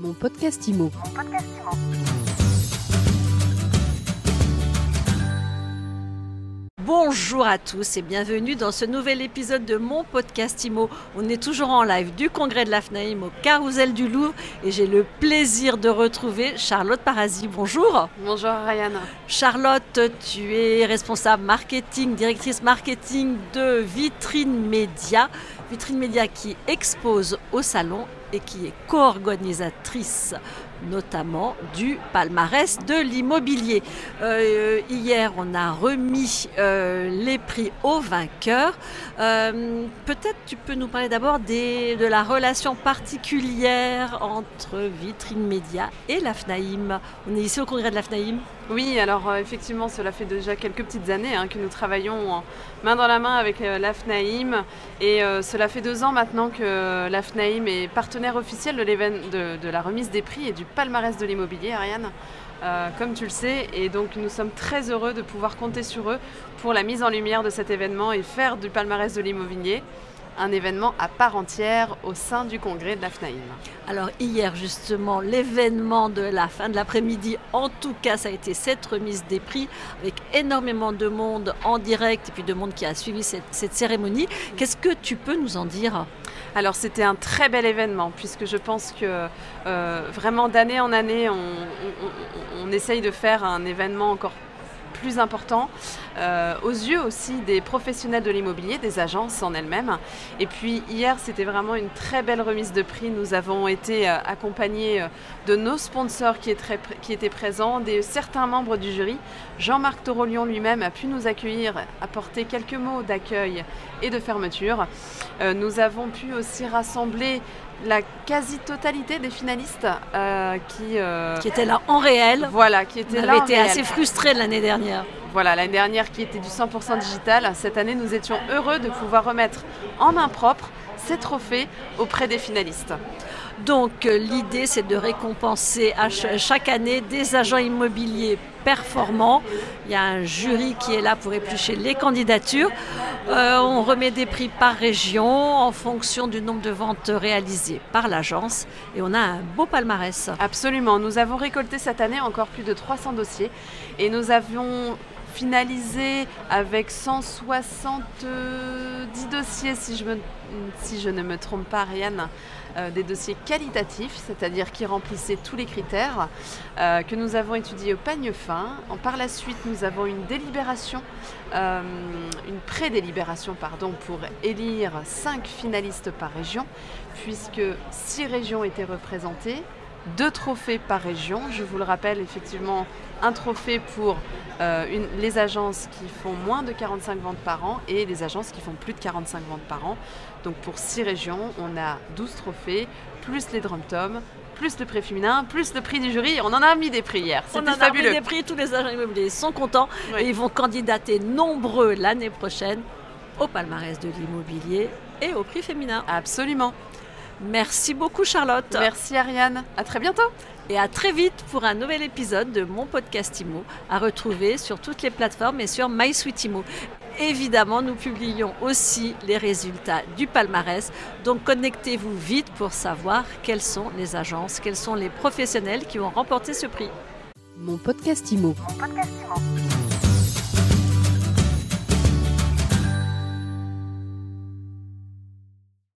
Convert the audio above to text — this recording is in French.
Mon podcast IMO. Bonjour à tous et bienvenue dans ce nouvel épisode de mon podcast IMO. On est toujours en live du congrès de l'AFNAIM au Carousel du Louvre et j'ai le plaisir de retrouver Charlotte Parasi. Bonjour. Bonjour Ryan. Charlotte, tu es responsable marketing, directrice marketing de Vitrine Média. Vitrine Média qui expose au salon et qui est co-organisatrice notamment du palmarès de l'immobilier. Euh, hier, on a remis euh, les prix aux vainqueurs. Euh, peut-être tu peux nous parler d'abord de la relation particulière entre Vitrine Média et l'AFNAIM. On est ici au congrès de l'AFNAIM. Oui, alors effectivement, cela fait déjà quelques petites années hein, que nous travaillons main dans la main avec l'AFNAIM et cela fait deux ans maintenant que l'AFNAIM est partenaire officiel de, de, de la remise des prix et du palmarès de l'immobilier, Ariane, euh, comme tu le sais. Et donc nous sommes très heureux de pouvoir compter sur eux pour la mise en lumière de cet événement et faire du palmarès de l'immobilier un événement à part entière au sein du congrès de l'AFNAIM. Alors hier justement, l'événement de la fin de l'après-midi, en tout cas ça a été cette remise des prix avec énormément de monde en direct et puis de monde qui a suivi cette, cette cérémonie. Qu'est-ce que tu peux nous en dire? Alors c'était un très bel événement puisque je pense que euh, vraiment d'année en année on, essaye de faire un événement encore plus important euh, aux yeux aussi des professionnels de l'immobilier, des agences en elles-mêmes. Et puis hier, c'était vraiment une très belle remise de prix. Nous avons été euh, accompagnés euh, de nos sponsors qui, étaient présents, des certains membres du jury. Jean-Marc Torolion lui-même a pu nous accueillir, apporter quelques mots d'accueil et de fermeture. nous avons pu aussi rassembler la quasi-totalité des finalistes euh, qui, euh, qui étaient là en réel. Voilà, qui étaient là. été assez frustrés l'année dernière. Voilà, l'année dernière qui était du 100% digital. Cette année, nous étions heureux de pouvoir remettre en main propre ces trophées auprès des finalistes. Donc euh, l'idée c'est de récompenser chaque année des agents immobiliers performants. Il y a un jury qui est là pour éplucher les candidatures. Euh, on remet des prix par région en fonction du nombre de ventes réalisées par l'agence et on a un beau palmarès. Absolument, nous avons récolté cette année encore plus de 300 dossiers et nous avions finalisé avec 170 dossiers, si je, ne me trompe pas, Ariane, euh, des dossiers qualitatifs, c'est-à-dire qui remplissaient tous les critères, euh, que nous avons étudiés au pagne fin. par la suite, nous avons une délibération, euh, une pré-délibération, pardon, pour élire 5 finalistes par région, puisque 6 régions étaient représentées deux trophées par région. Je vous le rappelle, effectivement, un trophée pour euh, les agences qui font moins de 45 ventes par an et les agences qui font plus de 45 ventes par an. Donc pour six régions, on a 12 trophées, plus les drum toms, plus le prix féminin, plus le prix du jury. On en a mis des prix hier. On en a mis des prix, tous les agents immobiliers sont contents et ils vont candidater nombreux l'année prochaine au palmarès de l'immobilier et au prix féminin. Absolument. Merci beaucoup Charlotte. Merci Ariane. À très bientôt. Et à très vite pour un nouvel épisode de mon podcast IMO à retrouver sur toutes les plateformes et sur MySuite Évidemment, nous publions aussi les résultats du palmarès. Donc connectez-vous vite pour savoir quelles sont les agences, quels sont les professionnels qui ont remporté ce prix. Mon podcast IMO. Mon podcast IMO.